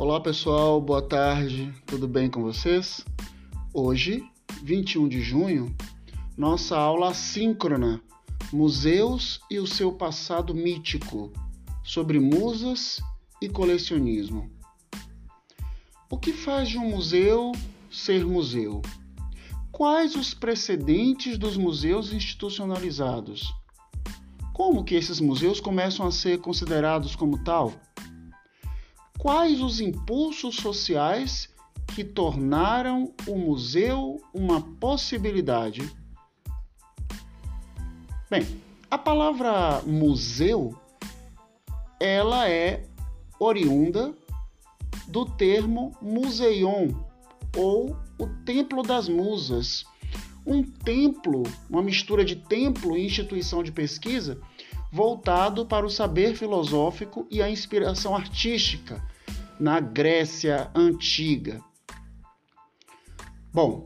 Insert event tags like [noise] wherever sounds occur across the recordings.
Olá pessoal, boa tarde, tudo bem com vocês? Hoje, 21 de junho, nossa aula assíncrona Museus e o seu passado mítico sobre musas e colecionismo. O que faz de um museu ser museu? Quais os precedentes dos museus institucionalizados? Como que esses museus começam a ser considerados como tal? Quais os impulsos sociais que tornaram o museu uma possibilidade? Bem, a palavra museu ela é oriunda do termo museion ou o templo das musas. Um templo, uma mistura de templo e instituição de pesquisa voltado para o saber filosófico e a inspiração artística na Grécia antiga. Bom,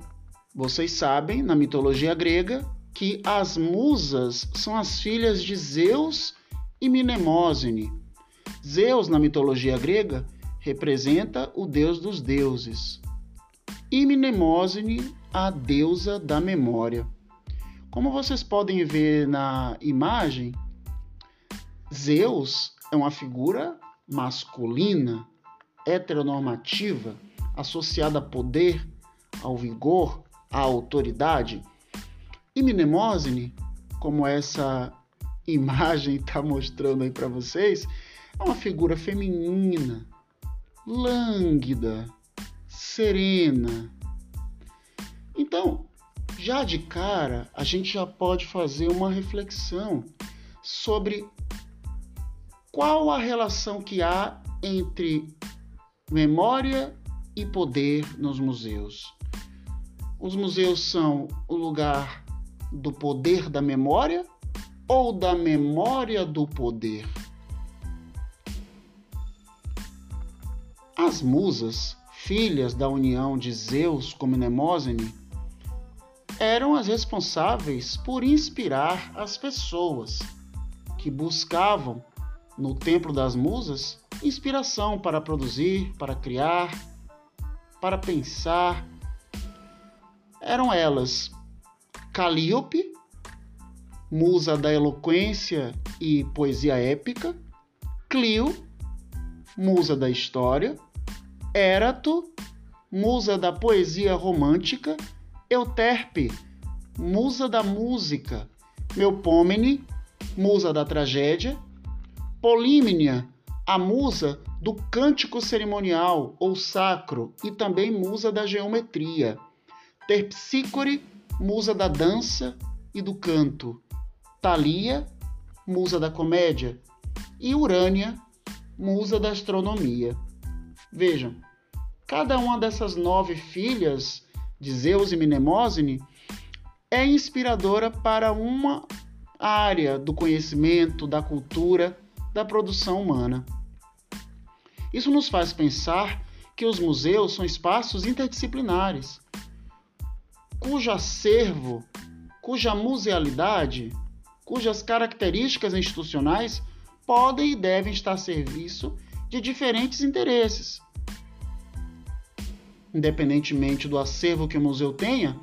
vocês sabem, na mitologia grega, que as musas são as filhas de Zeus e Mnemosine. Zeus, na mitologia grega, representa o deus dos deuses, e Mnemosine, a deusa da memória. Como vocês podem ver na imagem, Zeus é uma figura masculina, heteronormativa, associada a poder, ao vigor, à autoridade. E Mnemosine, como essa [laughs] imagem está mostrando aí para vocês, é uma figura feminina, lânguida, serena. Então, já de cara, a gente já pode fazer uma reflexão sobre qual a relação que há entre memória e poder nos museus. Os museus são o lugar do poder da memória ou da memória do poder? As musas, filhas da união de Zeus com Mnemosine, eram as responsáveis por inspirar as pessoas que buscavam no Templo das Musas inspiração para produzir, para criar, para pensar. Eram elas Calíope, musa da eloquência e poesia épica, Clio, musa da história, Érato, musa da poesia romântica, Euterpe, musa da música, Melpomene, musa da tragédia, Polímnia, a musa do cântico cerimonial ou sacro e também musa da geometria. Terpsícore, musa da dança e do canto. Thalia, musa da comédia. E Urânia, musa da astronomia. Vejam, cada uma dessas nove filhas de Zeus e Mnemosine é inspiradora para uma área do conhecimento, da cultura da produção humana. Isso nos faz pensar que os museus são espaços interdisciplinares, cujo acervo, cuja musealidade, cujas características institucionais podem e devem estar a serviço de diferentes interesses. Independentemente do acervo que o museu tenha,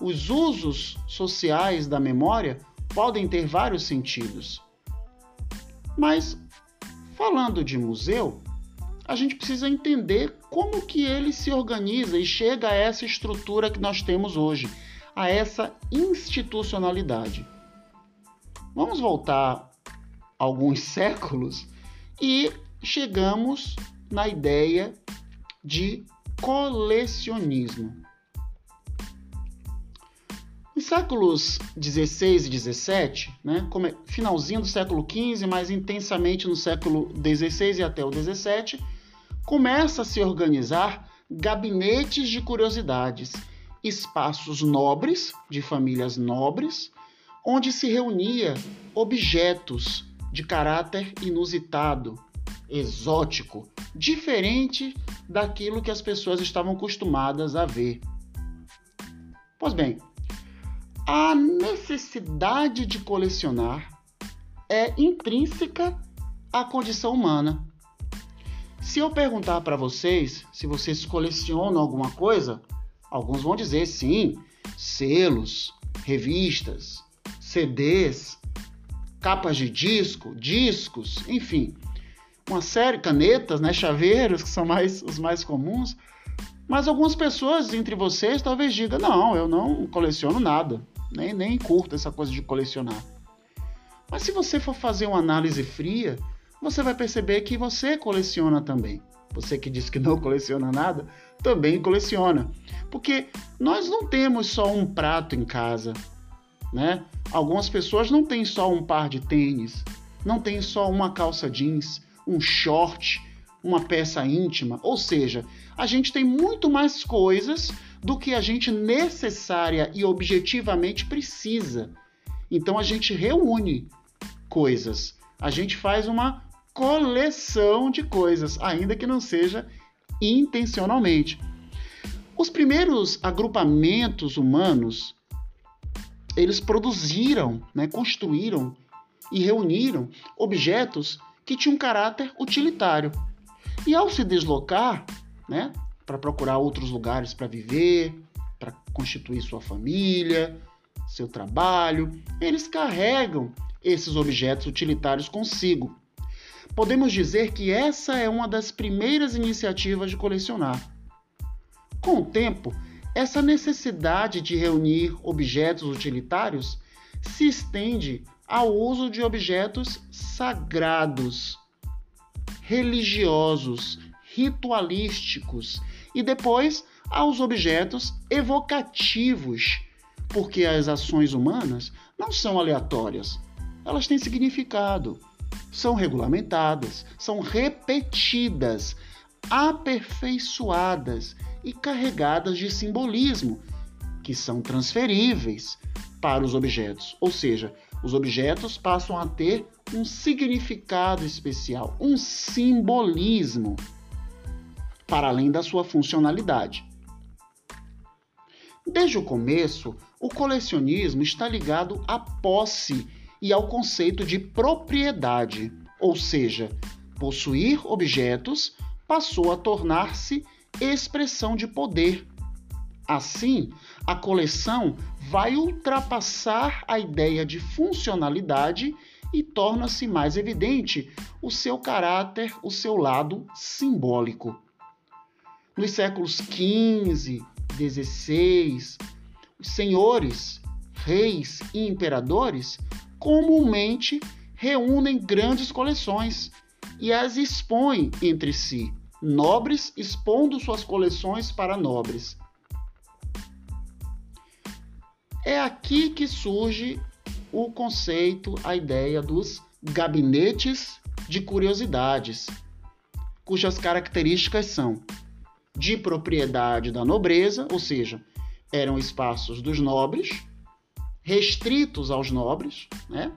os usos sociais da memória podem ter vários sentidos. Mas falando de museu, a gente precisa entender como que ele se organiza e chega a essa estrutura que nós temos hoje, a essa institucionalidade. Vamos voltar alguns [laughs] séculos e chegamos na ideia de colecionismo. Em séculos 16 e 17, né, finalzinho do século 15, mais intensamente no século 16 e até o 17, começa a se organizar gabinetes de curiosidades, espaços nobres de famílias nobres, onde se reunia objetos de caráter inusitado, exótico, diferente daquilo que as pessoas estavam acostumadas a ver. Pois bem, a necessidade de colecionar é intrínseca à condição humana. Se eu perguntar para vocês se vocês colecionam alguma coisa, alguns vão dizer sim, selos, revistas, CDs, capas de disco, discos, enfim, uma série, canetas, né, chaveiros, que são mais os mais comuns. Mas algumas pessoas entre vocês talvez digam: não, eu não coleciono nada, nem, curto essa coisa de colecionar. Mas se você for fazer uma análise fria, você vai perceber que você coleciona também. Você que diz que não [laughs] coleciona nada, também coleciona. Porque nós não temos só um prato em casa, né? Algumas pessoas não têm só um par de tênis, não tem só uma calça jeans, um short, uma peça íntima. Ou seja, a gente tem muito mais coisas do que a gente necessária e objetivamente precisa. Então a gente reúne coisas. A gente faz uma coleção de coisas, ainda que não seja intencionalmente. Os primeiros agrupamentos humanos, eles produziram, né, construíram e reuniram objetos que tinham um caráter utilitário. E ao se deslocar, né, para procurar outros lugares para viver, para constituir sua família, seu trabalho, eles carregam esses objetos utilitários consigo. Podemos dizer que essa é uma das primeiras iniciativas de colecionar. Com o tempo, essa necessidade de reunir objetos utilitários se estende ao uso de objetos sagrados, religiosos, ritualísticos e depois aos objetos evocativos, porque as ações humanas não são aleatórias, elas têm significado são regulamentadas, são repetidas, aperfeiçoadas e carregadas de simbolismo, que são transferíveis para os objetos. Ou seja, os objetos passam a ter um significado especial, um simbolismo, para além da sua funcionalidade. Desde o começo, o colecionismo está ligado à posse e ao conceito de propriedade, ou seja, possuir objetos passou a tornar-se expressão de poder. Assim, a coleção vai ultrapassar a ideia de funcionalidade e torna-se mais evidente o seu caráter, o seu lado simbólico. Nos séculos XV, XVI, os senhores, reis e imperadores comumente reúnem grandes coleções e as expõem entre si, nobres expondo suas coleções para nobres. É aqui que surge o conceito, a ideia dos gabinetes de curiosidades, cujas características são de propriedade da nobreza, ou seja, eram espaços dos nobres, restritos aos nobres, né?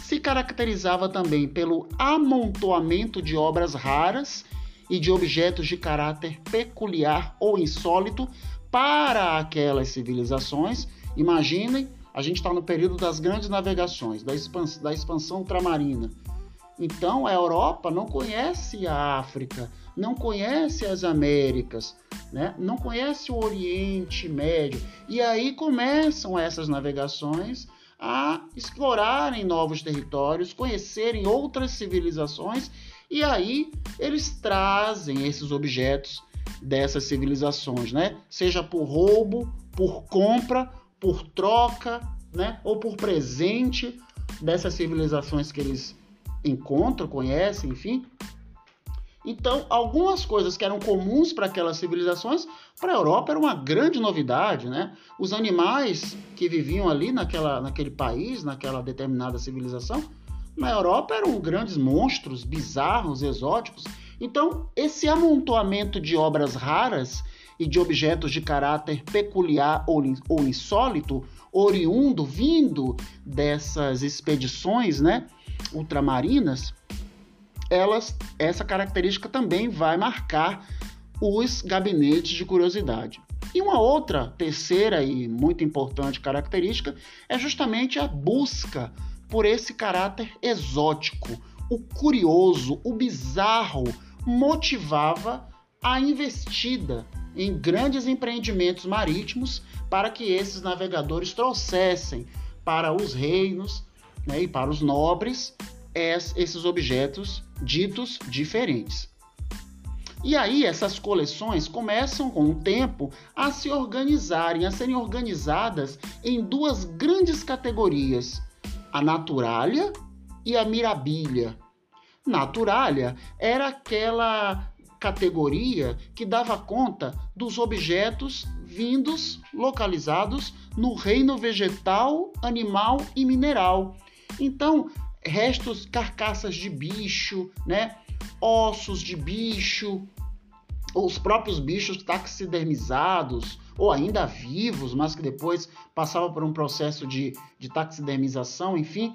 se caracterizava também pelo amontoamento de obras raras e de objetos de caráter peculiar ou insólito para aquelas civilizações. Imaginem, a gente está no período das grandes navegações, da expansão, da expansão ultramarina. Então a Europa não conhece a África, não conhece as Américas, né? não conhece o Oriente Médio. E aí começam essas navegações a explorarem novos territórios, conhecerem outras civilizações, e aí eles trazem esses objetos dessas civilizações, né? Seja por roubo, por compra, por troca, né? Ou por presente dessas civilizações que eles encontram, conhecem, enfim. Então, algumas coisas que eram comuns para aquelas civilizações, para a Europa era uma grande novidade, né? Os animais que viviam ali naquela, naquele país, naquela determinada civilização, na Europa eram grandes monstros, bizarros, exóticos. Então, esse amontoamento de obras raras e de objetos de caráter peculiar ou, ou insólito, oriundo, vindo dessas expedições, né, ultramarinas, elas, essa característica também vai marcar os gabinetes de curiosidade. E uma outra, terceira e muito importante característica é justamente a busca por esse caráter exótico, o curioso, o bizarro, motivava a investida em grandes empreendimentos marítimos para que esses navegadores trouxessem para os reinos né, e para os nobres esses objetos ditos diferentes. E aí essas coleções começam com o tempo a se organizarem, a serem organizadas em duas grandes categorias: a naturalia e a mirabilia. Naturalia era aquela categoria que dava conta dos objetos vindos localizados no reino vegetal, animal e mineral. Então, restos, carcaças de bicho, né? ossos de bicho, os próprios bichos taxidermizados, ou ainda vivos, mas que depois passavam por um processo de, de taxidermização, enfim.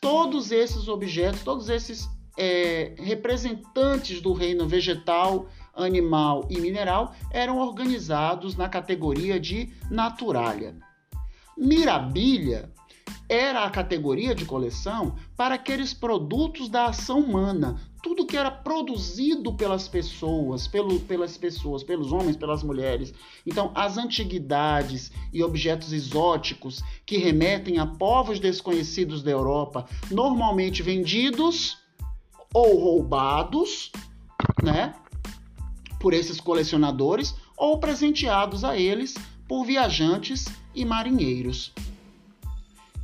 Todos esses objetos, todos esses é, representantes do reino vegetal, animal e mineral eram organizados na categoria de naturalia. Mirabilia era a categoria de coleção para aqueles produtos da ação humana, tudo que era produzido pelas pessoas, pelo, pelas pessoas, pelos homens, pelas mulheres. Então, as antiguidades e objetos exóticos que remetem a povos desconhecidos da Europa, normalmente vendidos ou roubados, né, por esses colecionadores ou presenteados a eles por viajantes e marinheiros.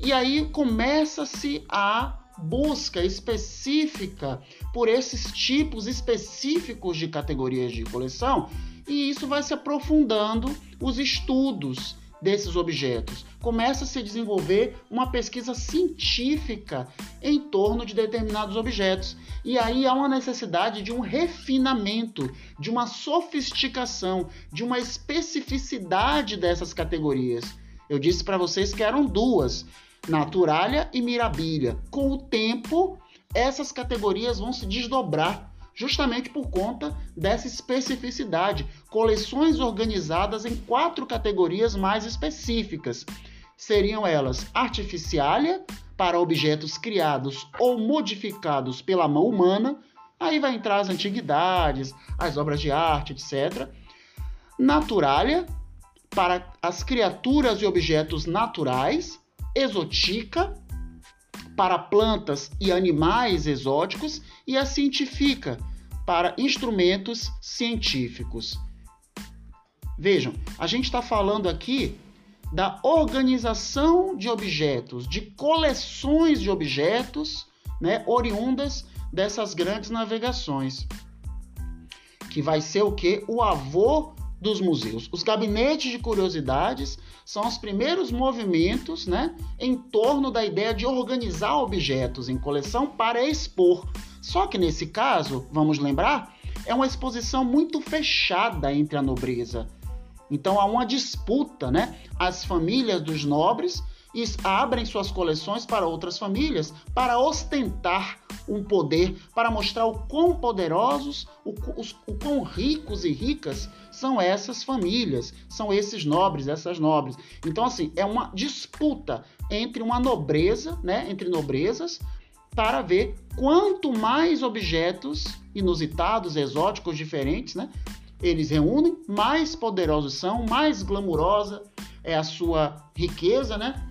E aí começa-se a busca específica por esses tipos específicos de categorias de coleção, e isso vai se aprofundando os estudos desses objetos. Começa a se desenvolver uma pesquisa científica em torno de determinados objetos. E aí há uma necessidade de um refinamento, de uma sofisticação, de uma especificidade dessas categorias. Eu disse para vocês que eram duas. Naturalia e Mirabilia. Com o tempo, essas categorias vão se desdobrar, justamente por conta dessa especificidade. Coleções organizadas em quatro categorias mais específicas. Seriam elas artificialia, para objetos criados ou modificados pela mão humana, aí vai entrar as antiguidades, as obras de arte, etc. Naturalia, para as criaturas e objetos naturais, exotica para plantas e animais exóticos e a científica para instrumentos científicos. Vejam, a gente está falando aqui da organização de objetos, de coleções de objetos, né, oriundas dessas grandes navegações, que vai ser o que o avô dos museus. Os gabinetes de curiosidades são os primeiros movimentos né, em torno da ideia de organizar objetos em coleção para expor. Só que nesse caso, vamos lembrar, é uma exposição muito fechada entre a nobreza. Então há uma disputa, né? As famílias dos nobres abrem suas coleções para outras famílias para ostentar um poder, para mostrar o quão poderosos, o, os, o quão ricos e ricas são essas famílias, são esses nobres, essas nobres. Então, assim, é uma disputa entre uma nobreza, né, entre nobrezas, para ver quanto mais objetos inusitados, exóticos, diferentes, né, eles reúnem, mais poderosos são, mais glamurosa é a sua riqueza, né?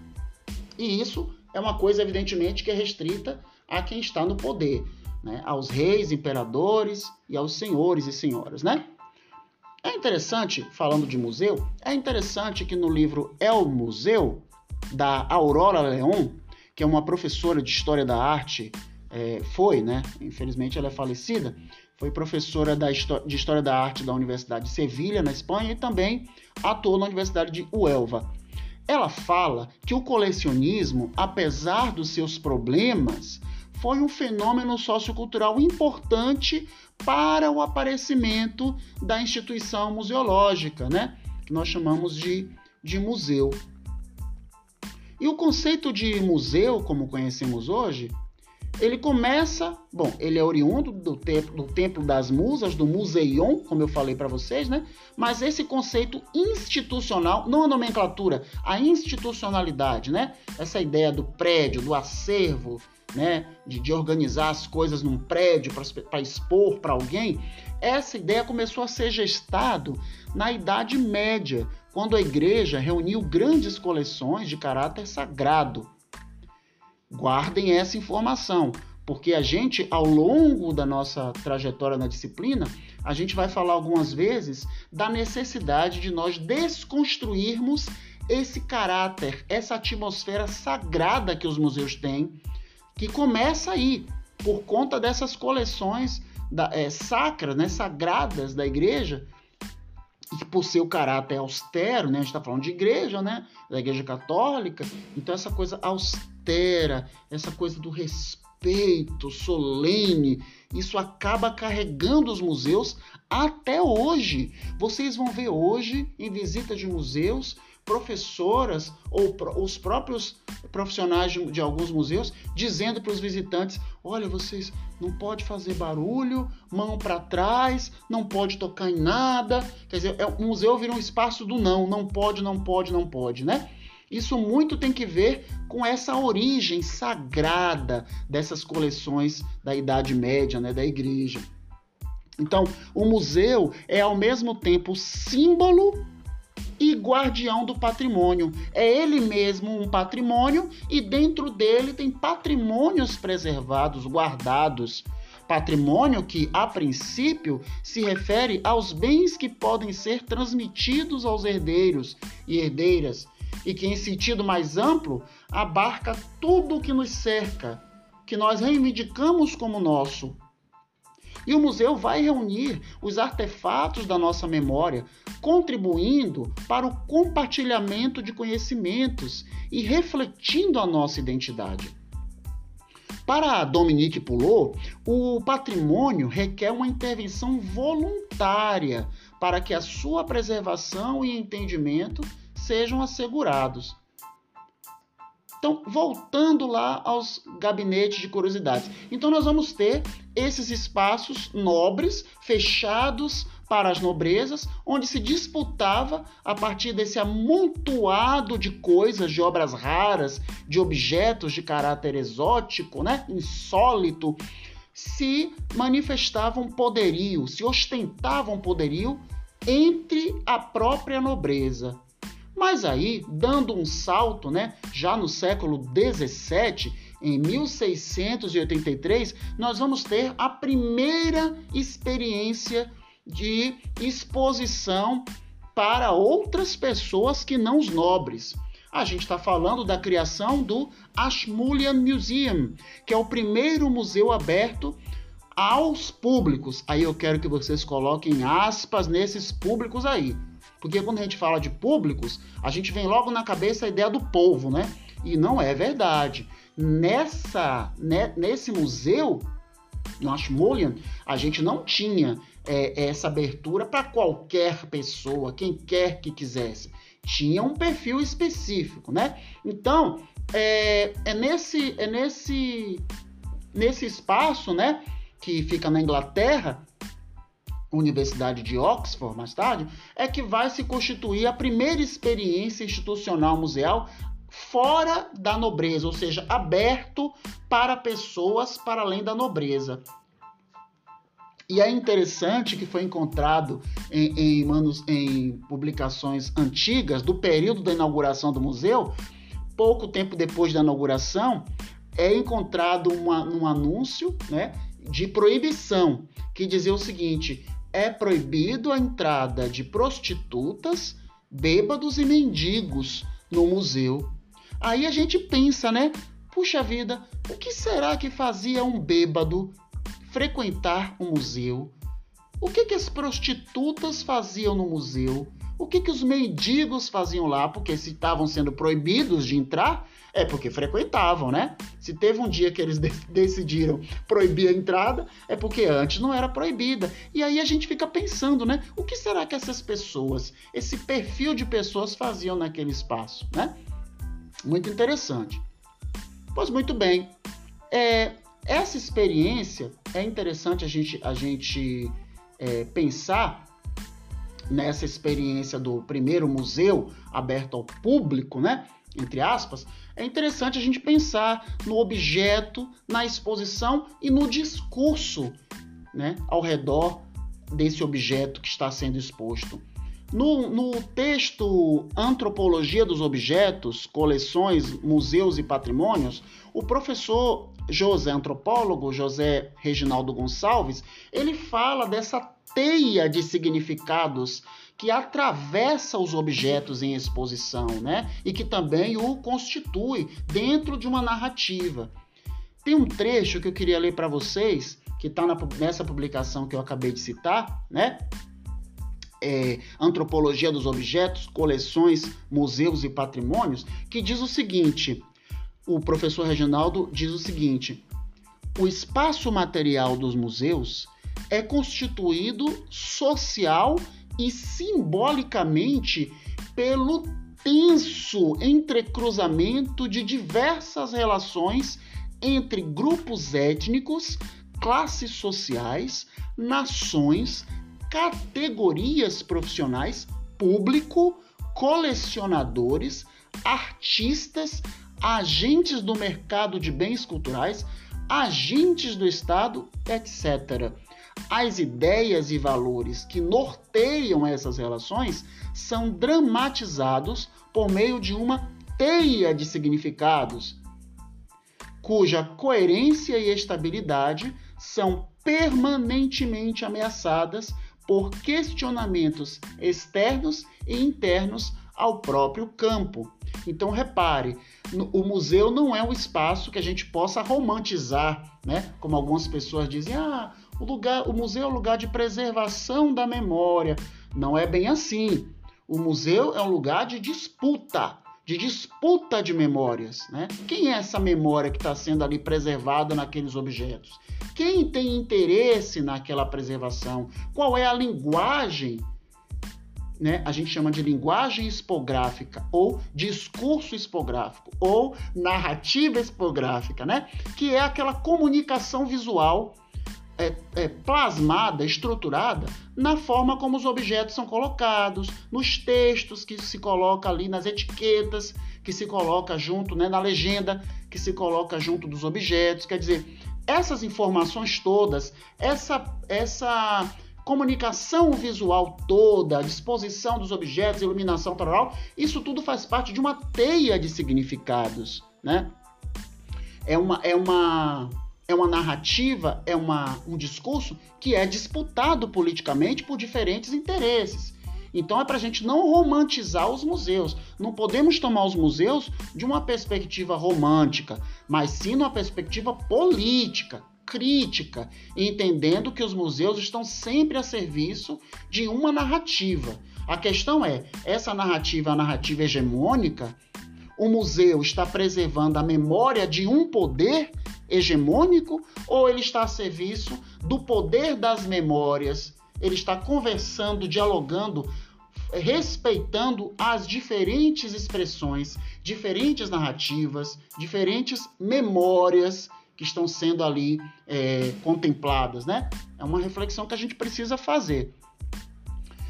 E isso é uma coisa, evidentemente, que é restrita a quem está no poder, né? aos reis, imperadores e aos senhores e senhoras. Né? Interessante, falando de museu, é interessante que no livro É o Museu, da Aurora Leon, que é uma professora de História da Arte, é, foi, né? Infelizmente ela é falecida, foi professora da, de História da Arte da Universidade de Sevilha, na Espanha, e também atuou na Universidade de Uelva. Ela fala que o colecionismo, apesar dos seus problemas, foi um fenômeno sociocultural importante para o aparecimento da instituição museológica, né? que nós chamamos de, de museu. E o conceito de museu, como conhecemos hoje, Ele começa, bom, ele é oriundo do templo, do templo das musas, do museion, como eu falei para vocês, né? Mas esse conceito institucional, não a nomenclatura, a institucionalidade, né? Essa ideia do prédio, do acervo, né? De, de organizar as coisas num prédio para expor para alguém, essa ideia começou a ser gestado na Idade Média, quando a igreja reuniu grandes coleções de caráter sagrado Guardem essa informação, porque a gente, ao longo da nossa trajetória na disciplina, a gente vai falar algumas vezes da necessidade de nós desconstruirmos esse caráter, essa atmosfera sagrada que os museus têm, que começa aí, por conta dessas coleções da, é, sacras, né, sagradas da igreja, e por seu caráter austero, né, a gente está falando de igreja, né, da igreja católica, então essa coisa austera essa coisa do respeito solene, isso acaba carregando os museus até hoje. Vocês vão ver hoje, em visitas de museus, professoras ou os próprios profissionais de, de alguns museus dizendo para os visitantes: olha, vocês não pode fazer barulho, mão para trás, não pode tocar em nada. Quer dizer, é, o museu vira um espaço do não, não pode, não pode, não pode, né? Isso muito tem que ver com essa origem sagrada dessas coleções da Idade Média, né, da igreja. Então, o museu é ao mesmo tempo símbolo e guardião do patrimônio. É ele mesmo um patrimônio e dentro dele tem patrimônios preservados, guardados. Patrimônio que, a princípio, se refere aos bens que podem ser transmitidos aos herdeiros e herdeiras e que, em sentido mais amplo, abarca tudo o que nos cerca, que nós reivindicamos como nosso. E o museu vai reunir os artefatos da nossa memória, contribuindo para o compartilhamento de conhecimentos e refletindo a nossa identidade. Para Dominique Poulot, o patrimônio requer uma intervenção voluntária para que a sua preservação e entendimento sejam assegurados. Então, voltando lá aos gabinetes de curiosidades. Então, nós vamos ter esses espaços nobres, fechados para as nobrezas, onde se disputava, a partir desse amontoado de coisas, de obras raras, de objetos de caráter exótico, né? insólito, se manifestavam poderio, se ostentavam poderio entre a própria nobreza. Mas aí, dando um salto, né, já no século 17, em 1683, nós vamos ter a primeira experiência de exposição para outras pessoas que não os nobres. A gente está falando da criação do Ashmolean Museum, que é o primeiro museu aberto aos públicos. Aí eu quero que vocês coloquem aspas nesses públicos aí. Porque quando a gente fala de públicos, a gente vem logo na cabeça a ideia do povo, né? E não é verdade. Nessa, né, nesse museu, no Ashmolean, a gente não tinha é, essa abertura para qualquer pessoa, quem quer que quisesse. Tinha um perfil específico, né? Então, é, é nesse, é nesse, nesse espaço, né, que fica na Inglaterra, Universidade de Oxford, mais tarde, é que vai se constituir a primeira experiência institucional museal fora da nobreza, ou seja, aberto para pessoas para além da nobreza. E é interessante que foi encontrado em, em, manos, em publicações antigas do período da inauguração do museu, pouco tempo depois da inauguração, é encontrado uma, um anúncio né, de proibição que dizia o seguinte: é proibido a entrada de prostitutas, bêbados e mendigos no museu. Aí a gente pensa, né? Puxa vida, o que será que fazia um bêbado frequentar um museu? O que, que as prostitutas faziam no museu? O que, que os mendigos faziam lá? Porque se estavam sendo proibidos de entrar, é porque frequentavam, né? Se teve um dia que eles [laughs] de decidiram proibir a entrada, é porque antes não era proibida. E aí a gente fica pensando, né? O que será que essas pessoas, esse perfil de pessoas faziam naquele espaço, né? Muito interessante. Pois muito bem. É, Essa experiência é interessante a gente, a gente é, pensar nessa experiência do primeiro museu aberto ao público, né? Entre aspas, é interessante a gente pensar no objeto, na exposição e no discurso, né? Ao redor desse objeto que está sendo exposto. No, no, texto Antropologia dos Objetos, Coleções, Museus e Patrimônios, o professor José, antropólogo José Reginaldo Gonçalves, ele fala dessa teia de significados que atravessa os objetos em exposição, né? E que também o constitui dentro de uma narrativa. Tem um trecho que eu queria ler para vocês, que está nessa publicação que eu acabei de citar, né? é, Antropologia dos Objetos, Coleções, Museus e Patrimônios, que diz o seguinte: o professor Reginaldo diz o seguinte: o espaço material dos museus é constituído social e simbolicamente pelo tenso entrecruzamento de diversas relações entre grupos étnicos, classes sociais, nações, categorias profissionais, público, colecionadores, artistas, agentes do mercado de bens culturais, agentes do Estado, etc. As ideias e valores que norteiam essas relações são dramatizados por meio de uma teia de significados, cuja coerência e estabilidade são permanentemente ameaçadas por questionamentos externos e internos ao próprio campo. Então repare, o museu não é um espaço que a gente possa romantizar, né? Como algumas pessoas dizem, ah, o lugar, o museu é um lugar de preservação da memória. Não é bem assim. O museu é um lugar de disputa, de disputa de memórias, né? Quem é essa memória que está sendo ali preservada naqueles objetos? Quem tem interesse naquela preservação? Qual é a linguagem? Né? A gente chama de linguagem expográfica ou discurso expográfico ou narrativa expográfica, né? Que é aquela comunicação visual é, é, plasmada, estruturada na forma como os objetos são colocados, nos textos que se coloca ali, nas etiquetas que se coloca junto, né, na legenda que se coloca junto dos objetos. Quer dizer, essas informações todas, essa, essa comunicação visual toda, disposição dos objetos, iluminação total, isso tudo faz parte de uma teia de significados, né? É uma, é uma, é uma narrativa, é uma, um discurso que é disputado politicamente por diferentes interesses. Então é para a gente não romantizar os museus. Não podemos tomar os museus de uma perspectiva romântica, mas sim numa perspectiva política, crítica, entendendo que os museus estão sempre a serviço de uma narrativa. A questão é, essa narrativa, a narrativa hegemônica, o museu está preservando a memória de um poder hegemônico ou ele está a serviço do poder das memórias ele está conversando, dialogando, respeitando as diferentes expressões, diferentes narrativas, diferentes memórias que estão sendo ali é, contempladas, né? É uma reflexão que a gente precisa fazer.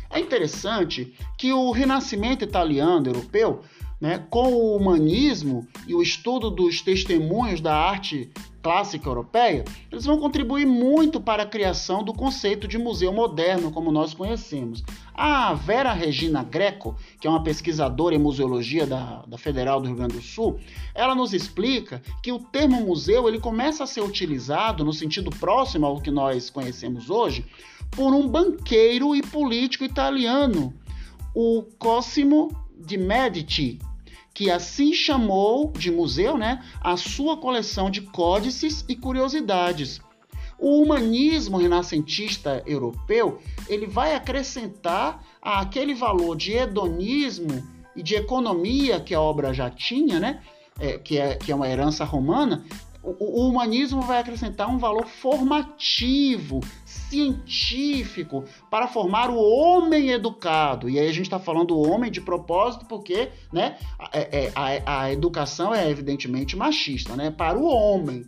É interessante que o Renascimento italiano europeu, né, com o humanismo e o estudo dos testemunhos da arte clássica europeia, eles vão contribuir muito para a criação do conceito de museu moderno como nós conhecemos. A Vera Regina Greco, que é uma pesquisadora em museologia da, da Federal do Rio Grande do Sul, ela nos explica que o termo museu ele começa a ser utilizado no sentido próximo ao que nós conhecemos hoje por um banqueiro e político italiano, o Cosimo de Medici, que assim chamou de museu né, a sua coleção de códices e curiosidades. O humanismo renascentista europeu ele vai acrescentar aquele valor de hedonismo e de economia que a obra já tinha, né, é, que, é, que é uma herança romana, o, o humanismo vai acrescentar um valor formativo, científico, para formar o homem educado. E aí a gente está falando do homem de propósito, porque né, a, é, é, a, a educação é evidentemente machista, né? Para o homem.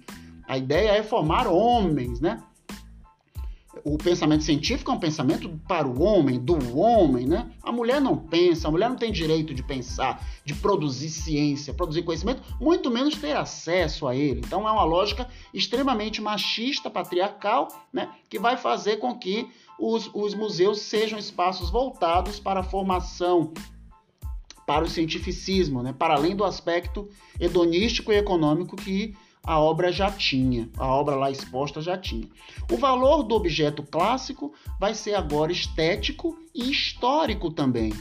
A ideia é formar homens, né? O pensamento científico é um pensamento para o homem, do homem, né? A mulher não pensa, a mulher não tem direito de pensar, de produzir ciência, produzir conhecimento, muito menos ter acesso a ele. Então é uma lógica extremamente machista, patriarcal, né? Que vai fazer com que os, os museus sejam espaços voltados para a formação, para o cientificismo, né? Para além do aspecto hedonístico e econômico que a obra já tinha, a obra lá exposta já tinha. O valor do objeto clássico vai ser agora estético e histórico também.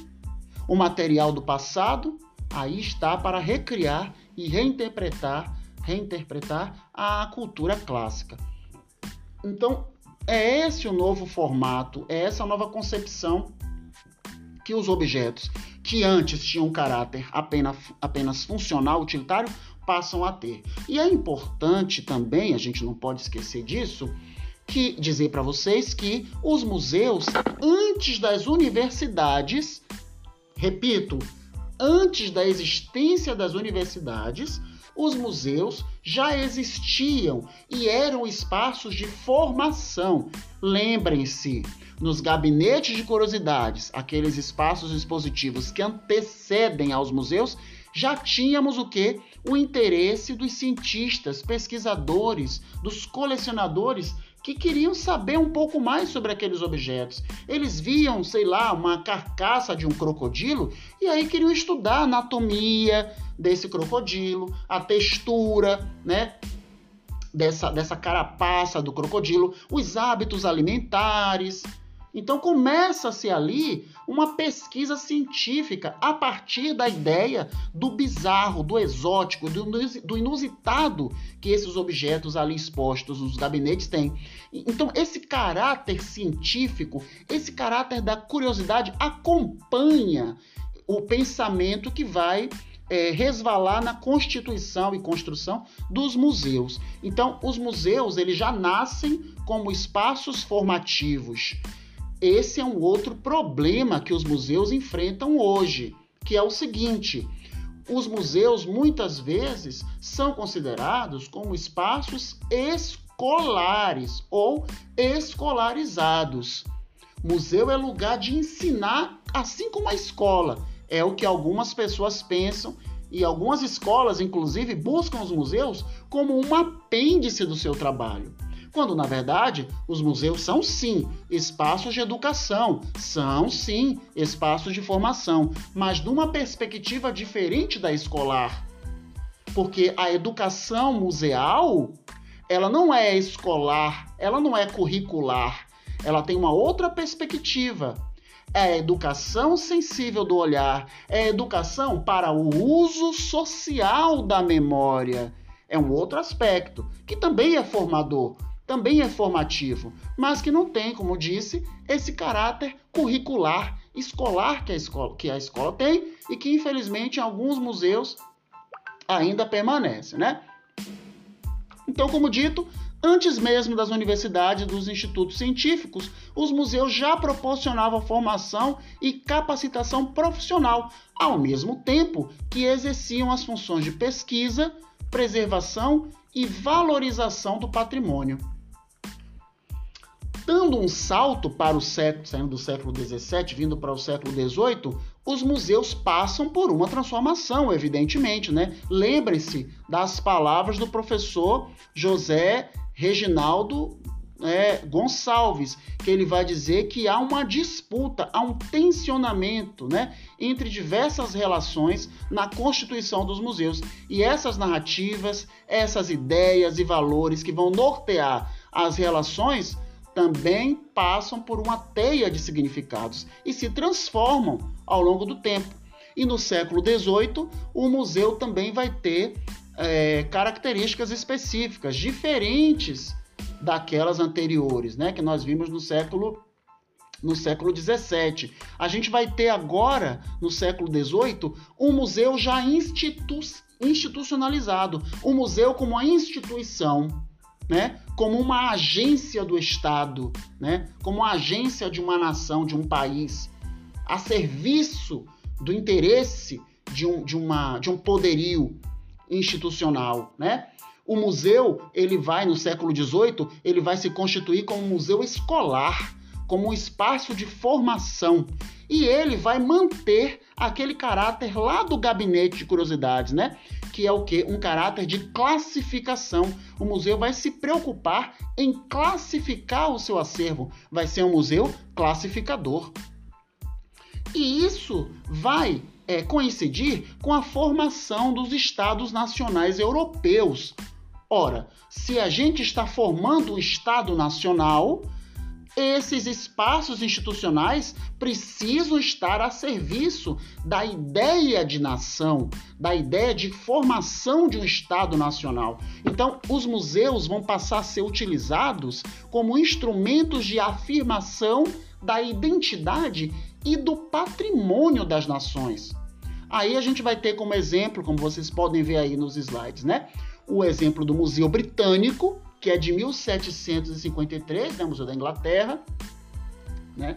O material do passado aí está para recriar e reinterpretar, reinterpretar a cultura clássica. Então, é esse o novo formato, é essa nova concepção que os objetos que antes tinham um caráter apenas, apenas funcional, utilitário, passam a ter. E é importante também, a gente não pode esquecer disso, que dizer para vocês que os museus antes das universidades, repito, antes da existência das universidades, os museus já existiam e eram espaços de formação. Lembrem-se, nos gabinetes de curiosidades, aqueles espaços expositivos que antecedem aos museus, já tínhamos o que? O interesse dos cientistas, pesquisadores, dos colecionadores que queriam saber um pouco mais sobre aqueles objetos. Eles viam, sei lá, uma carcaça de um crocodilo e aí queriam estudar a anatomia desse crocodilo, a textura, né? Dessa, dessa carapaça do crocodilo, os hábitos alimentares, então começa-se ali uma pesquisa científica a partir da ideia do bizarro, do exótico, do inusitado que esses objetos ali expostos nos gabinetes têm. Então esse caráter científico, esse caráter da curiosidade acompanha o pensamento que vai é, resvalar na constituição e construção dos museus. Então, os museus eles já nascem como espaços formativos esse é um outro problema que os museus enfrentam hoje, que é o seguinte: os museus muitas vezes são considerados como espaços escolares ou escolarizados. Museu é lugar de ensinar, assim como a escola. É o que algumas pessoas pensam e algumas escolas, inclusive, buscam os museus como um apêndice do seu trabalho quando na verdade os museus são sim espaços de educação, são sim espaços de formação, mas de uma perspectiva diferente da escolar. Porque a educação museal, ela não é escolar, ela não é curricular, ela tem uma outra perspectiva. É a educação sensível do olhar, é a educação para o uso social da memória. É um outro aspecto que também é formador, também é formativo, mas que não tem, como disse, esse caráter curricular, escolar que a escola, que a escola tem e que infelizmente em alguns museus ainda permanece, né? Então, como dito, antes mesmo das universidades e dos institutos científicos, os museus já proporcionavam formação e capacitação profissional, ao mesmo tempo que exerciam as funções de pesquisa, preservação e valorização do patrimônio. Dando um salto para o século, saindo do século XVII, vindo para o século XVIII, os museus passam por uma transformação, evidentemente, né? Lembrem-se das palavras do professor José Reginaldo é, Gonçalves, que ele vai dizer que há uma disputa, há um tensionamento né, entre diversas relações na constituição dos museus. E essas narrativas, essas ideias e valores que vão nortear as relações também passam por uma teia de significados e se transformam ao longo do tempo. E no século XVIII, o museu também vai ter é, características específicas, diferentes daquelas anteriores, né, que nós vimos no século no século XVII. A gente vai ter agora, no século XVIII, um museu já institu institucionalizado, um museu como uma instituição né, como uma agência do Estado, né, como agência de uma nação, de um país, a serviço do interesse de um, de uma, de um poderio institucional. Né? O museu, ele vai no século XVIII, ele vai se constituir como um museu escolar, como um espaço de formação. E ele vai manter aquele caráter lá do gabinete de curiosidades, né? Que é o que? Um caráter de classificação. O museu vai se preocupar em classificar o seu acervo. Vai ser um museu classificador. E isso vai é, coincidir com a formação dos Estados nacionais europeus. Ora, se a gente está formando um Estado nacional, esses espaços institucionais precisam estar a serviço da ideia de nação, da ideia de formação de um Estado nacional. Então, os museus vão passar a ser utilizados como instrumentos de afirmação da identidade e do patrimônio das nações. Aí a gente vai ter como exemplo, como vocês podem ver aí nos slides, né? O exemplo do Museu Britânico, que é de 1753, né, Museu da Inglaterra, né?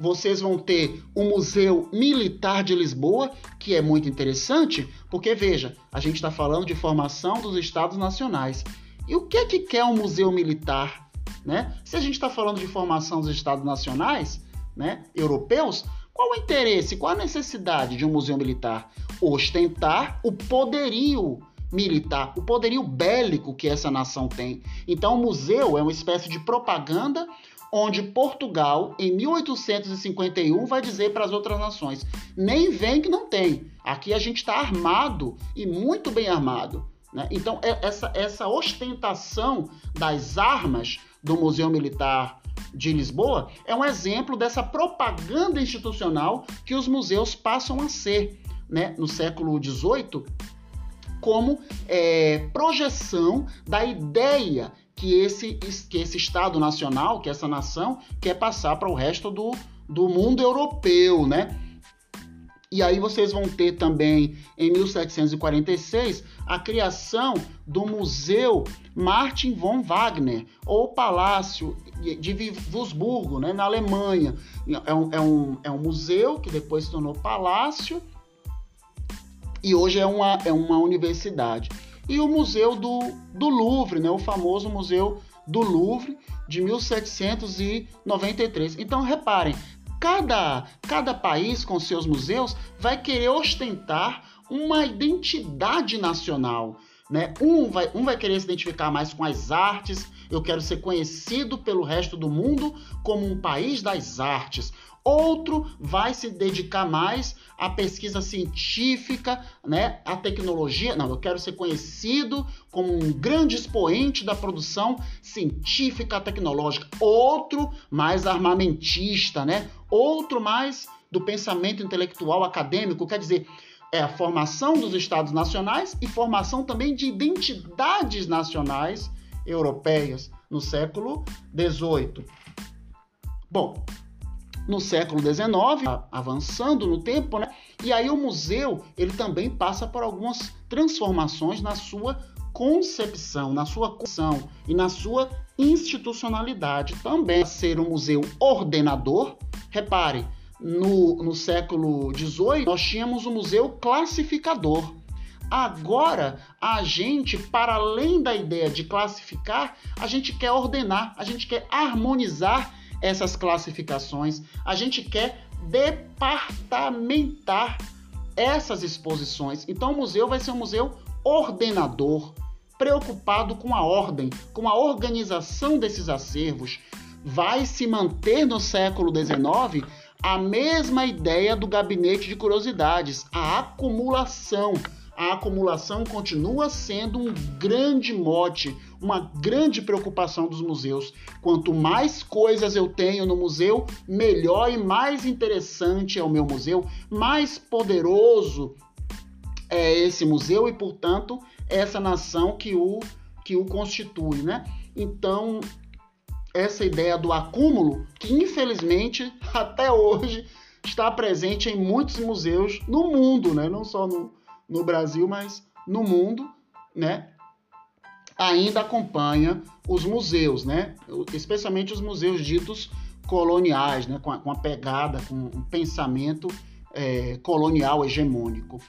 Vocês vão ter o Museu Militar de Lisboa, que é muito interessante, porque veja, a gente está falando de formação dos Estados Nacionais. E o que é que quer um museu militar? Né? Se a gente está falando de formação dos Estados Nacionais, né, europeus, qual o interesse, qual a necessidade de um museu militar? Ostentar o poderio militar, o poderio bélico que essa nação tem. Então, o museu é uma espécie de propaganda onde Portugal, em 1851, vai dizer para as outras nações: nem vem que não tem. Aqui a gente está armado e muito bem armado. Né? Então, é, essa, essa ostentação das armas do Museu Militar de Lisboa é um exemplo dessa propaganda institucional que os museus passam a ser né, no século XVIII como é, projeção da ideia que esse, que esse Estado nacional, que essa nação, quer passar para o resto do, do mundo europeu, né? E aí vocês vão ter também, em 1746, a criação do Museu Martin von Wagner, ou Palácio de Würzburgo, né, na Alemanha. É um, é, um, é um museu que depois se tornou palácio e hoje é uma, é uma universidade. E o Museu do, do Louvre, né, o famoso Museu do Louvre, de 1793. Então, reparem, cada, cada país com seus museus vai querer ostentar uma identidade nacional. Né? Um, vai, um vai querer se identificar mais com as artes, eu quero ser conhecido pelo resto do mundo como um país das artes. Outro vai se dedicar mais à pesquisa científica, né, à tecnologia. Não, eu quero ser conhecido como um grande expoente da produção científica tecnológica. Outro mais armamentista, né? Outro mais do pensamento intelectual acadêmico, quer dizer, é a formação dos estados nacionais e formação também de identidades nacionais europeias no século XVIII. Bom, no século XIX, avançando no tempo, né? E aí o museu ele também passa por algumas transformações na sua concepção, na sua concepção e na sua institucionalidade também. Ser um museu ordenador, repare, no, no século XVIII nós tínhamos um museu classificador. Agora, a gente, para além da ideia de classificar, a gente quer ordenar, a gente quer harmonizar essas classificações, a gente quer departamentar essas exposições. Então o museu vai ser um museu ordenador, preocupado com a ordem, com a organização desses acervos. Vai se manter no século XIX a mesma ideia do gabinete de curiosidades, a acumulação a acumulação continua sendo um grande mote, uma grande preocupação dos museus. Quanto mais coisas eu tenho no museu, melhor e mais interessante é o meu museu, mais poderoso é esse museu e, portanto, essa nação que o, que o constitui, né? Então, essa ideia do acúmulo, que infelizmente [laughs] até hoje está presente em muitos museus no mundo, né? Não só no, no Brasil, mas no mundo, né? Ainda acompanha os museus, né? Especialmente os museus ditos coloniais, né? Com, a, com a pegada, com um pensamento é, colonial hegemônico.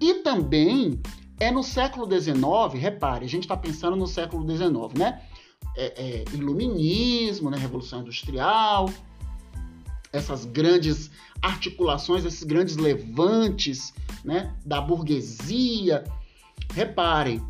E também é no século XIX, repare, a gente está pensando no século XIX, né? É, é, iluminismo, né? Revolução Industrial, essas grandes articulações, esses grandes levantes né? da burguesia. Reparem,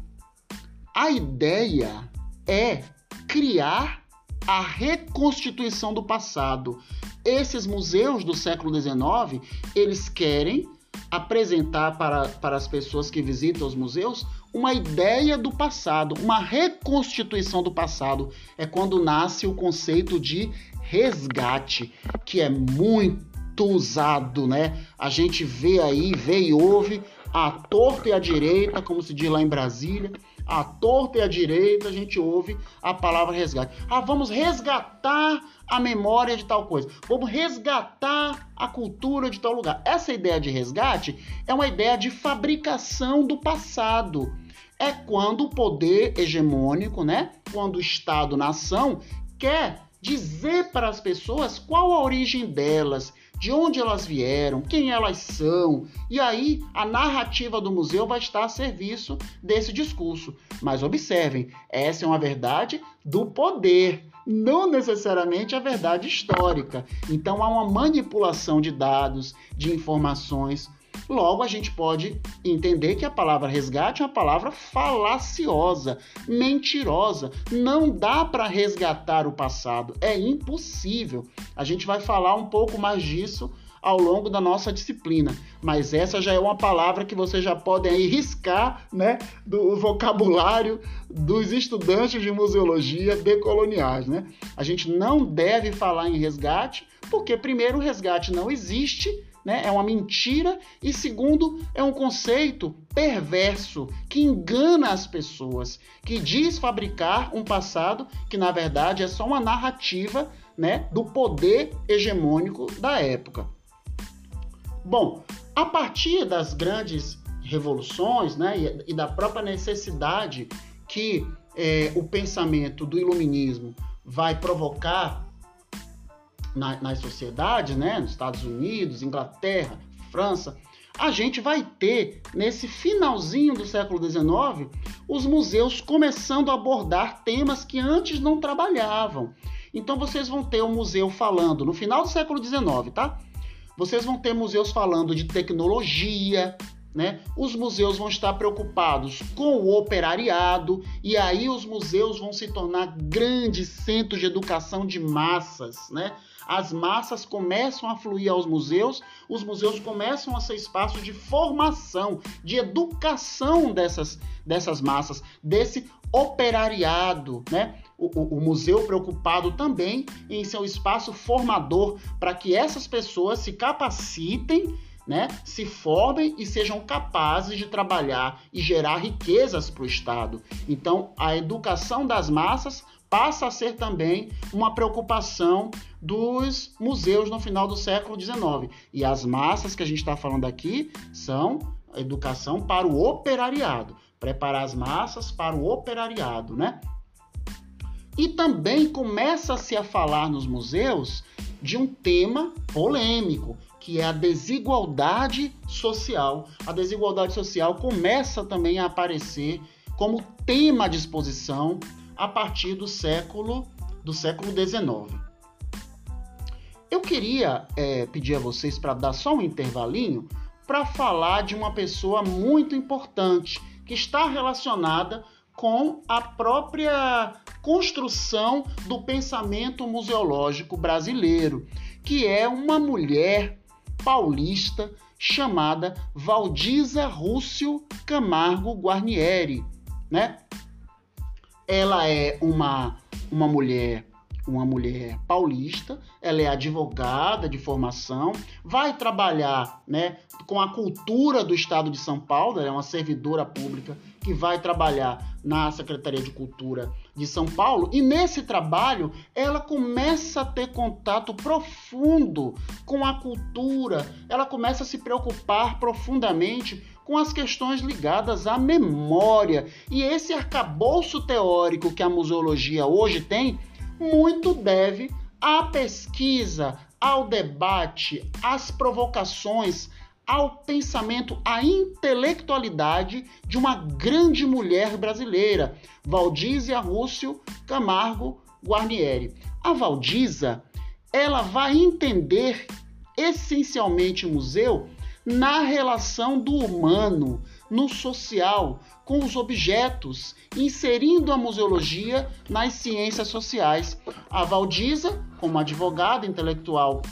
a ideia é criar a reconstituição do passado. Esses museus do século XIX, eles querem apresentar para, para as pessoas que visitam os museus uma ideia do passado, uma reconstituição do passado. É quando nasce o conceito de resgate, que é muito usado, né? A gente vê aí, vê e ouve a torta e a direita, como se diz lá em Brasília, a torta e a direita, a gente ouve a palavra resgate. Ah, vamos resgatar a memória de tal coisa. Vamos resgatar a cultura de tal lugar. Essa ideia de resgate é uma ideia de fabricação do passado. É quando o poder hegemônico, né, quando o Estado-nação quer dizer para as pessoas qual a origem delas, de onde elas vieram, quem elas são. E aí a narrativa do museu vai estar a serviço desse discurso. Mas observem, essa é uma verdade do poder, não necessariamente a verdade histórica. Então há uma manipulação de dados, de informações Logo, a gente pode entender que a palavra resgate é uma palavra falaciosa, mentirosa. Não dá para resgatar o passado, é impossível. A gente vai falar um pouco mais disso ao longo da nossa disciplina, mas essa já é uma palavra que vocês já podem aí riscar, né, do vocabulário dos estudantes de museologia decoloniais, né? A gente não deve falar em resgate, porque primeiro o resgate não existe né? é uma mentira, e segundo, é um conceito perverso que engana as pessoas, que diz fabricar um passado que na verdade é só uma narrativa né, do poder hegemônico da época. Bom, a partir das grandes revoluções né, e, da própria necessidade que é, o pensamento do iluminismo vai provocar na, nas sociedades, né, nos Estados Unidos, Inglaterra, França, a gente vai ter, nesse finalzinho do século XIX, os museus começando a abordar temas que antes não trabalhavam. Então vocês vão ter o um museu falando, no final do século XIX, tá? Vocês vão ter museus falando de tecnologia, né? Os museus vão estar preocupados com o operariado e aí os museus vão se tornar grandes centros de educação de massas, né? as massas começam a fluir aos museus, os museus começam a ser espaços de formação, de educação dessas, dessas massas, desse operariado, né? O, o, o museu preocupado também em ser um espaço formador para que essas pessoas se capacitem né, se formem e sejam capazes de trabalhar e gerar riquezas para o Estado. Então, a educação das massas passa a ser também uma preocupação dos museus no final do século XIX. E as massas que a gente está falando aqui são a educação para o operariado, preparar as massas para o operariado, né? E também começa-se a falar nos museus de um tema polêmico, que é a desigualdade social. A desigualdade social começa também a aparecer como tema de exposição a partir do século do século XIX. Eu queria é, pedir a vocês para dar só um intervalinho para falar de uma pessoa muito importante que está relacionada com a própria construção do pensamento museológico brasileiro, que é uma mulher paulista chamada Valdisa Rússio Camargo Guarnieri, né? Ela é uma, uma mulher uma mulher paulista, ela é advogada de formação, vai trabalhar né, com a cultura do estado de São Paulo, ela é uma servidora pública que vai trabalhar na Secretaria de Cultura de São Paulo, e nesse trabalho ela começa a ter contato profundo com a cultura, ela começa a se preocupar profundamente com as questões ligadas à memória. E esse arcabouço teórico que a museologia hoje tem, muito deve à pesquisa, ao debate, às provocações, ao pensamento, à intelectualidade de uma grande mulher brasileira, Valdísia Rússio Camargo Guarnieri. A Valdisa, ela vai entender essencialmente o museu na relação do humano, no social, com os objetos, inserindo a museologia nas ciências sociais. A Valdisa, como advogada intelectual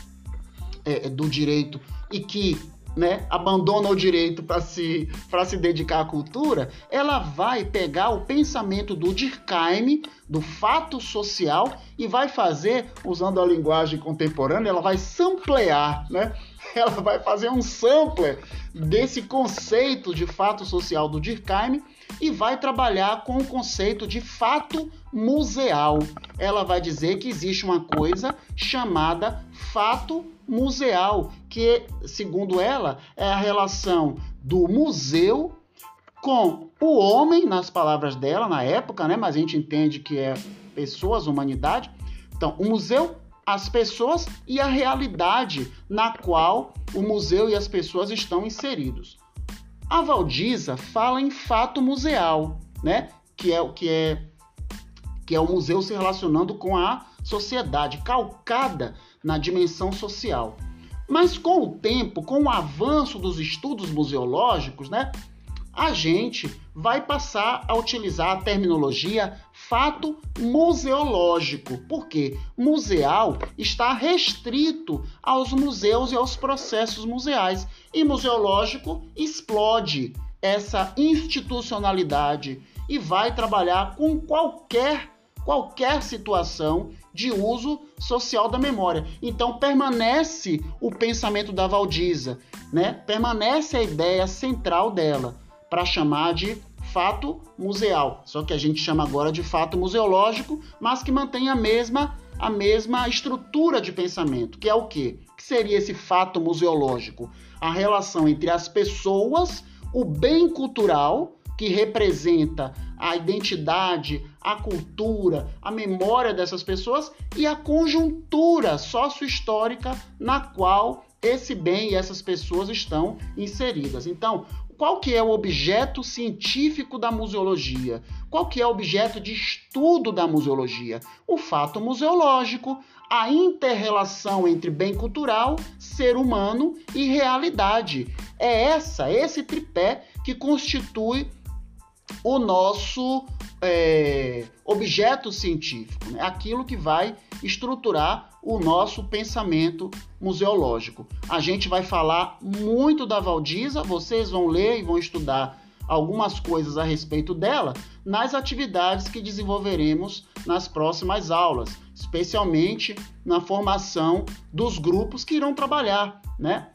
é, do direito e que né, abandona o direito para se, se dedicar à cultura, ela vai pegar o pensamento do Durkheim, do fato social, e vai fazer, usando a linguagem contemporânea, ela vai samplear, né? [laughs] Ela vai fazer um sampler desse conceito de fato social do Durkheim e vai trabalhar com o conceito de fato museal. Ela vai dizer que existe uma coisa chamada fato museal, que, segundo ela, é a relação do museu com o homem, nas palavras dela, na época, né? Mas a gente entende que é pessoas, humanidade. Então, o museu, as pessoas e a realidade na qual o museu e as pessoas estão inseridos. A Valdisa fala em fato museal, né? Que é o que é que é o museu se relacionando com a sociedade, calcada na dimensão social. Mas com o tempo, com o avanço dos estudos museológicos, né, a gente vai passar a utilizar a terminologia fato museológico, porque museal está restrito aos museus e aos processos museais, e museológico explode essa institucionalidade e vai trabalhar com qualquer qualquer situação de uso social da memória. Então permanece o pensamento da Valdisa, né? Permanece a ideia central dela para chamar de fato museal. Só que a gente chama agora de fato museológico, mas que mantém a mesma a mesma estrutura de pensamento, que é o quê? Que seria esse fato museológico? A relação entre as pessoas, o bem cultural que representa a identidade, a cultura, a memória dessas pessoas e a conjuntura sócio-histórica na qual esse bem e essas pessoas estão inseridas. Então, qual que é o objeto científico da museologia? Qual que é o objeto de estudo da museologia? O fato museológico, a interrelação entre bem cultural, ser humano e realidade. É essa, esse tripé que constitui o nosso é, objeto científico, né? aquilo que vai estruturar o nosso pensamento museológico. A gente vai falar muito da Valdisa, vocês vão ler e vão estudar algumas coisas a respeito dela nas atividades que desenvolveremos nas próximas aulas, especialmente na formação dos grupos que irão trabalhar, né?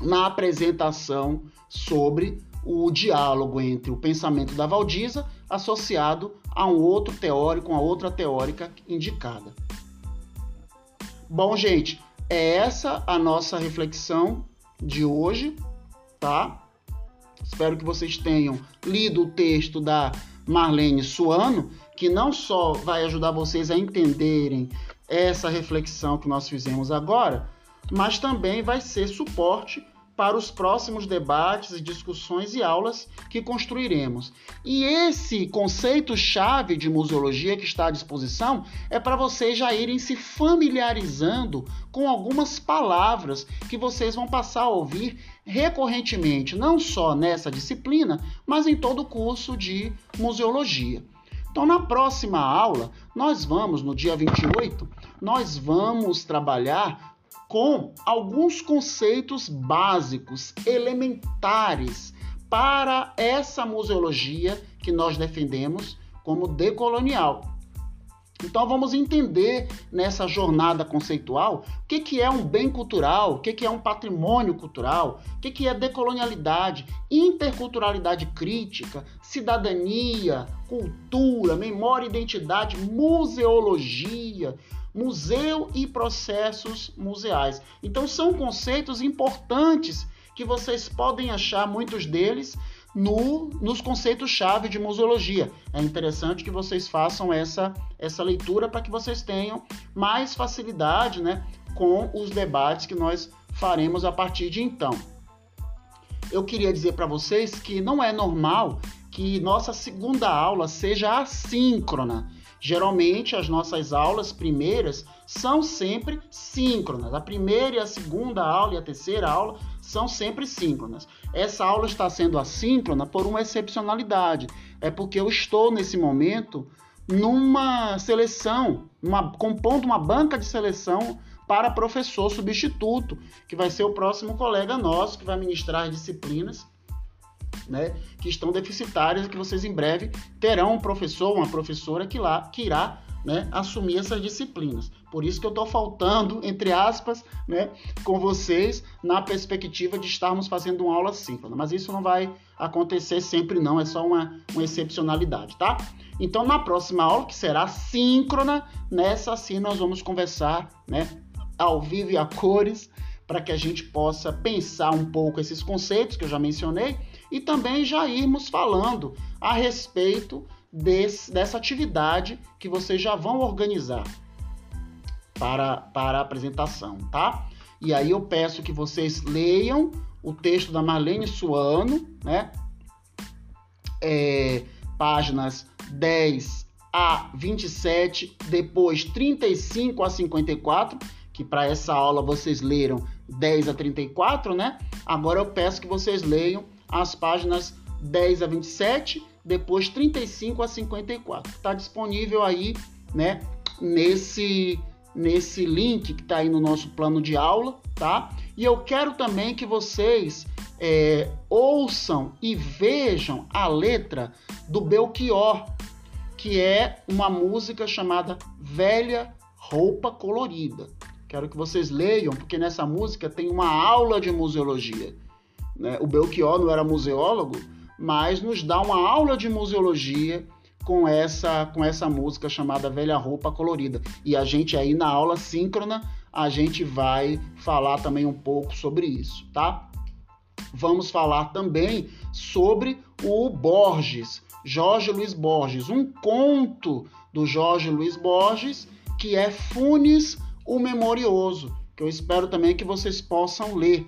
Na apresentação sobre o diálogo entre o pensamento da Valdisa associado a um outro teórico, a outra teórica indicada. Bom, gente, é essa a nossa reflexão de hoje, tá? Espero que vocês tenham lido o texto da Marlene Suano, que não só vai ajudar vocês a entenderem essa reflexão que nós fizemos agora, mas também vai ser suporte para os próximos debates, discussões e aulas que construiremos. E esse conceito-chave de museologia que está à disposição é para vocês já irem se familiarizando com algumas palavras que vocês vão passar a ouvir recorrentemente, não só nessa disciplina, mas em todo o curso de museologia. Então, na próxima aula, nós vamos, no dia 28, nós vamos trabalhar com alguns conceitos básicos, elementares, para essa museologia que nós defendemos como decolonial. Então vamos entender nessa jornada conceitual o que, que é um bem cultural, o que, que é um patrimônio cultural, o que, que é decolonialidade, interculturalidade crítica, cidadania, cultura, memória identidade, museologia, museu e processos museais. Então são conceitos importantes que vocês podem achar muitos deles no, nos conceitos-chave de museologia. É interessante que vocês façam essa, essa leitura para que vocês tenham mais facilidade né, com os debates que nós faremos a partir de então. eu queria dizer para vocês que não é normal que nossa segunda aula seja assíncrona. Geralmente as nossas aulas primeiras são sempre síncronas. A primeira e a segunda aula e a terceira aula são sempre síncronas. Essa aula está sendo assíncrona por uma excepcionalidade. É porque eu estou nesse momento numa seleção, uma, compondo uma banca de seleção para professor substituto, que vai ser o próximo colega nosso que vai ministrar as disciplinas né, que estão deficitárias, que vocês em breve terão um professor, uma professora que, lá, que irá né, assumir essas disciplinas. Por isso que eu estou faltando, entre aspas, né, com vocês na perspectiva de estarmos fazendo uma aula síncrona. Mas isso não vai acontecer sempre, não, é só uma, uma excepcionalidade, tá? Então, na próxima aula, que será síncrona, nessa sim nós vamos conversar né, ao vivo e a cores, para que a gente possa pensar um pouco esses conceitos que eu já mencionei e também já irmos falando a respeito desse, dessa atividade que vocês já vão organizar para, para a apresentação, tá? E aí eu peço que vocês leiam o texto da Marlene Suano, né? É, páginas 10 a 27, depois 35 a 54, que para essa aula vocês leram 10 a 34, né? Agora eu peço que vocês leiam as páginas 10 a 27 depois 35 a 54. Está disponível aí, né, nesse nesse link que está aí no nosso plano de aula, tá? E eu quero também que vocês é, ouçam e vejam a letra do Belchior, que é uma música chamada Velha Roupa Colorida. Quero que vocês leiam, porque nessa música tem uma aula de museologia. Né? O Belchior não era museólogo, mas nos dá uma aula de museologia com essa com essa música chamada Velha Roupa Colorida. E a gente aí na aula síncrona, a gente vai falar também um pouco sobre isso, tá? Vamos falar também sobre o Borges, Jorge Luiz Borges, um conto do Jorge Luiz Borges que é Funes o Memorioso, que eu espero também que vocês possam ler,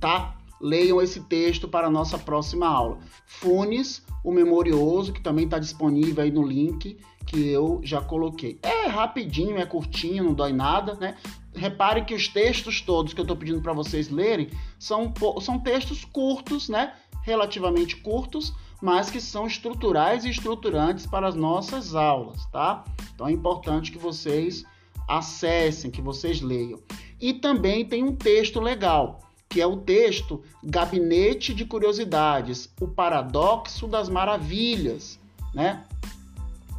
tá? leiam esse texto para a nossa próxima aula. Funes, o Memorioso, que também está disponível aí no link que eu já coloquei. É rapidinho, é curtinho, não dói nada, né? Repare que os textos todos que eu estou pedindo para vocês lerem são, são textos curtos, né? Relativamente curtos, mas que são estruturais e estruturantes para as nossas aulas, tá? Então é importante que vocês acessem, que vocês leiam. E também tem um texto legal que é o texto Gabinete de Curiosidades, o Paradoxo das Maravilhas, né?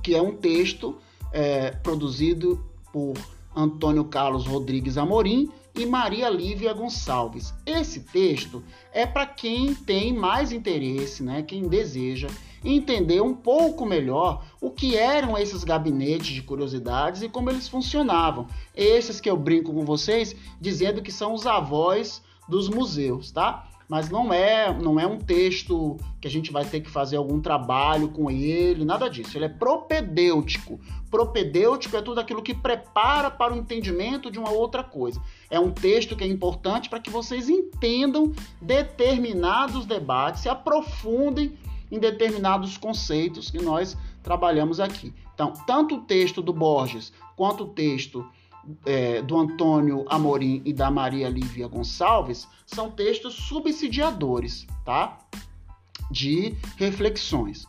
que é um texto é, produzido por Antônio Carlos Rodrigues Amorim e Maria Lívia Gonçalves. Esse texto é para quem tem mais interesse, né? quem deseja entender um pouco melhor o que eram esses gabinetes de curiosidades e como eles funcionavam. Esses que eu brinco com vocês, dizendo que são os avós dos museus, tá? Mas não é, não é um texto que a gente vai ter que fazer algum trabalho com ele, nada disso. Ele é propedêutico. Propedêutico é tudo aquilo que prepara para o entendimento de uma outra coisa. É um texto que é importante para que vocês entendam determinados debates, se aprofundem em determinados conceitos que nós trabalhamos aqui. Então, tanto o texto do Borges quanto o texto é, do Antônio Amorim e da Maria Lívia Gonçalves são textos subsidiadores, tá? De reflexões.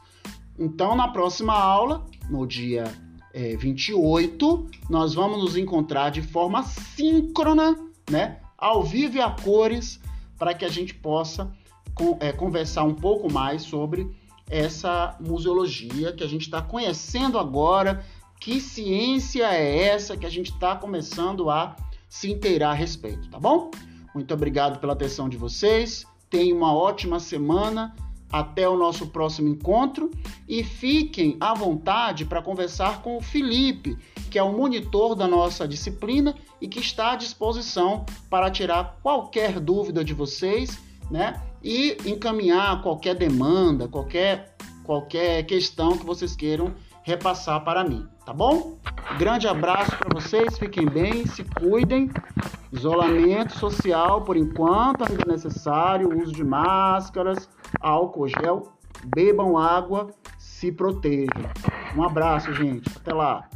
Então, na próxima aula, no dia é, 28, nós vamos nos encontrar de forma síncrona, né? Ao vivo e a cores, para que a gente possa com, é, conversar um pouco mais sobre essa museologia que a gente está conhecendo agora que ciência é essa que a gente está começando a se inteirar a respeito, tá bom? Muito obrigado pela atenção de vocês. Tenham uma ótima semana. Até o nosso próximo encontro e fiquem à vontade para conversar com o Felipe, que é o monitor da nossa disciplina e que está à disposição para tirar qualquer dúvida de vocês, né? E encaminhar qualquer demanda, qualquer qualquer questão que vocês queiram repassar para mim, tá bom? Grande abraço para vocês, fiquem bem, se cuidem Isolamento social, por enquanto ainda necessário, uso de máscaras, álcool gel, bebam água, se protejam. Um abraço, gente. Até lá.